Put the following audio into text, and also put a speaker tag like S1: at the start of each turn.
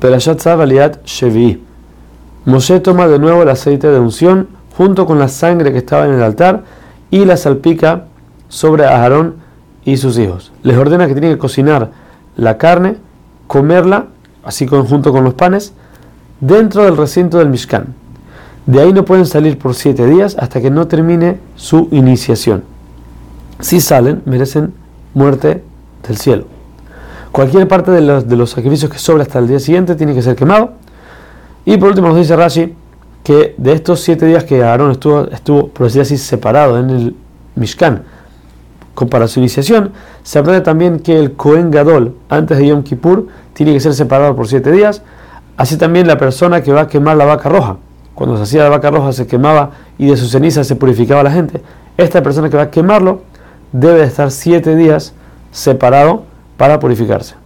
S1: Perashat Aliat Shevi. Moshe toma de nuevo el aceite de unción junto con la sangre que estaba en el altar y la salpica sobre Aarón y sus hijos. Les ordena que tienen que cocinar la carne, comerla, así junto con los panes, dentro del recinto del Mishkan. De ahí no pueden salir por siete días hasta que no termine su iniciación. Si salen, merecen muerte del cielo. Cualquier parte de los, sacrificios que sobra hasta el día siguiente tiene que ser quemado. Y por último nos dice Rashi que de estos siete días que Aarón estuvo, estuvo, por decir así, separado en el Mishkan, para su iniciación, se aprende también que el Kohen Gadol, antes de Yom Kippur, tiene que ser separado por siete días. Así también la persona que va a quemar la vaca roja. Cuando se hacía la vaca roja se quemaba y de su ceniza se purificaba la gente. Esta persona que va a quemarlo debe estar siete días separado para purificarse.